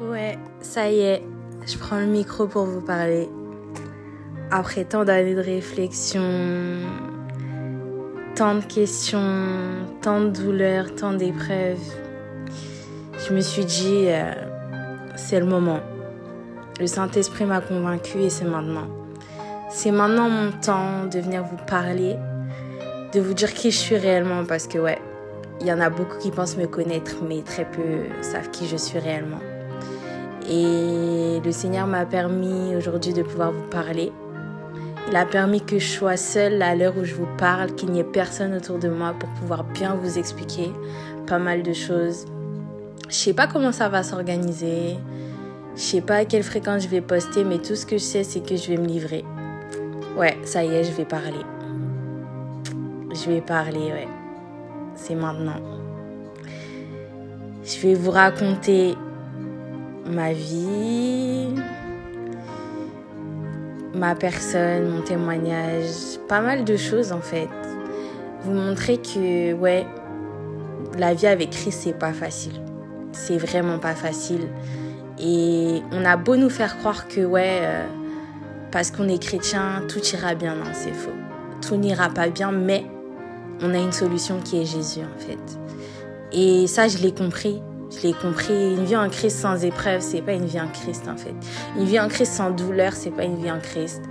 Ouais, ça y est, je prends le micro pour vous parler. Après tant d'années de réflexion, tant de questions, tant de douleurs, tant d'épreuves, je me suis dit, euh, c'est le moment. Le Saint-Esprit m'a convaincu et c'est maintenant. C'est maintenant mon temps de venir vous parler, de vous dire qui je suis réellement parce que ouais, il y en a beaucoup qui pensent me connaître mais très peu savent qui je suis réellement. Et le Seigneur m'a permis aujourd'hui de pouvoir vous parler. Il a permis que je sois seule à l'heure où je vous parle, qu'il n'y ait personne autour de moi pour pouvoir bien vous expliquer pas mal de choses. Je sais pas comment ça va s'organiser. Je sais pas à quelle fréquence je vais poster, mais tout ce que je sais, c'est que je vais me livrer. Ouais, ça y est, je vais parler. Je vais parler, ouais. C'est maintenant. Je vais vous raconter ma vie, ma personne, mon témoignage, pas mal de choses en fait. Vous montrer que, ouais, la vie avec Christ, c'est pas facile. C'est vraiment pas facile. Et on a beau nous faire croire que, ouais, euh, parce qu'on est chrétien, tout ira bien. Non, c'est faux. Tout n'ira pas bien, mais on a une solution qui est Jésus en fait. Et ça, je l'ai compris. Je l'ai compris. Une vie en Christ sans épreuve, c'est pas une vie en Christ en fait. Une vie en Christ sans douleur, c'est pas une vie en Christ.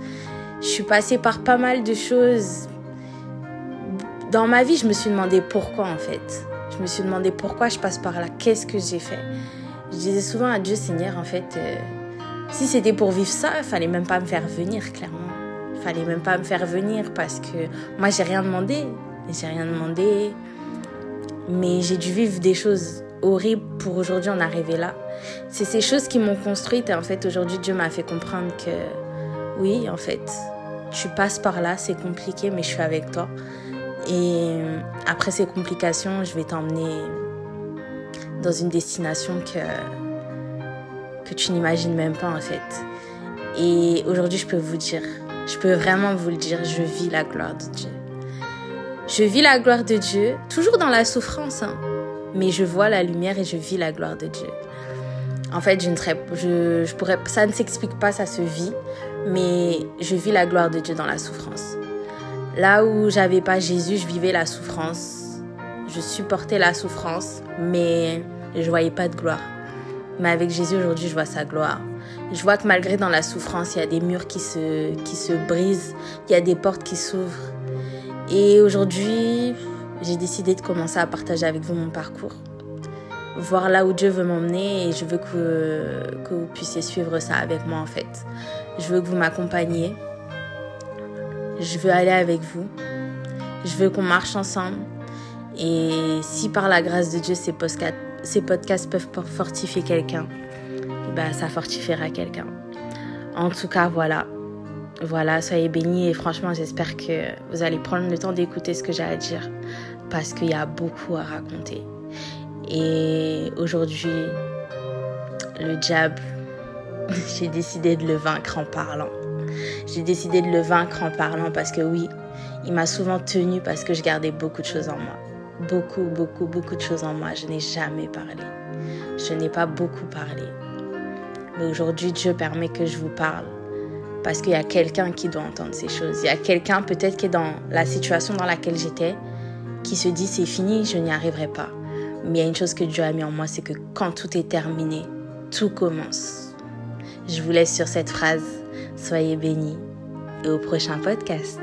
Je suis passée par pas mal de choses. Dans ma vie, je me suis demandé pourquoi en fait. Je me suis demandé pourquoi je passe par là. Qu'est-ce que j'ai fait? Je disais souvent à Dieu, Seigneur, en fait, euh, si c'était pour vivre ça, il fallait même pas me faire venir, clairement. Il fallait même pas me faire venir parce que moi, j'ai rien demandé. J'ai rien demandé. Mais j'ai dû vivre des choses horribles pour aujourd'hui en arriver là. C'est ces choses qui m'ont construite et en fait, aujourd'hui, Dieu m'a fait comprendre que oui, en fait, tu passes par là, c'est compliqué, mais je suis avec toi. Et après ces complications, je vais t'emmener dans une destination que, que tu n'imagines même pas en fait. Et aujourd'hui, je peux vous dire, je peux vraiment vous le dire, je vis la gloire de Dieu. Je vis la gloire de Dieu, toujours dans la souffrance, hein, mais je vois la lumière et je vis la gloire de Dieu. En fait, je ne serais, je, je pourrais, ça ne s'explique pas, ça se vit, mais je vis la gloire de Dieu dans la souffrance. Là où j'avais pas Jésus, je vivais la souffrance. Je supportais la souffrance, mais je voyais pas de gloire. Mais avec Jésus aujourd'hui, je vois sa gloire. Je vois que malgré dans la souffrance, il y a des murs qui se, qui se brisent, il y a des portes qui s'ouvrent. Et aujourd'hui, j'ai décidé de commencer à partager avec vous mon parcours. Voir là où Dieu veut m'emmener et je veux que, que vous puissiez suivre ça avec moi en fait. Je veux que vous m'accompagniez. Je veux aller avec vous. Je veux qu'on marche ensemble. Et si par la grâce de Dieu, ces podcasts, ces podcasts peuvent fortifier quelqu'un, ben, ça fortifiera quelqu'un. En tout cas, voilà. Voilà, soyez bénis et franchement, j'espère que vous allez prendre le temps d'écouter ce que j'ai à dire parce qu'il y a beaucoup à raconter. Et aujourd'hui, le diable, j'ai décidé de le vaincre en parlant. J'ai décidé de le vaincre en parlant parce que oui, il m'a souvent tenu parce que je gardais beaucoup de choses en moi. Beaucoup, beaucoup, beaucoup de choses en moi. Je n'ai jamais parlé. Je n'ai pas beaucoup parlé. Mais aujourd'hui, Dieu permet que je vous parle parce qu'il y a quelqu'un qui doit entendre ces choses. Il y a quelqu'un peut-être qui est dans la situation dans laquelle j'étais, qui se dit c'est fini, je n'y arriverai pas. Mais il y a une chose que Dieu a mis en moi, c'est que quand tout est terminé, tout commence. Je vous laisse sur cette phrase. Soyez bénis et au prochain podcast.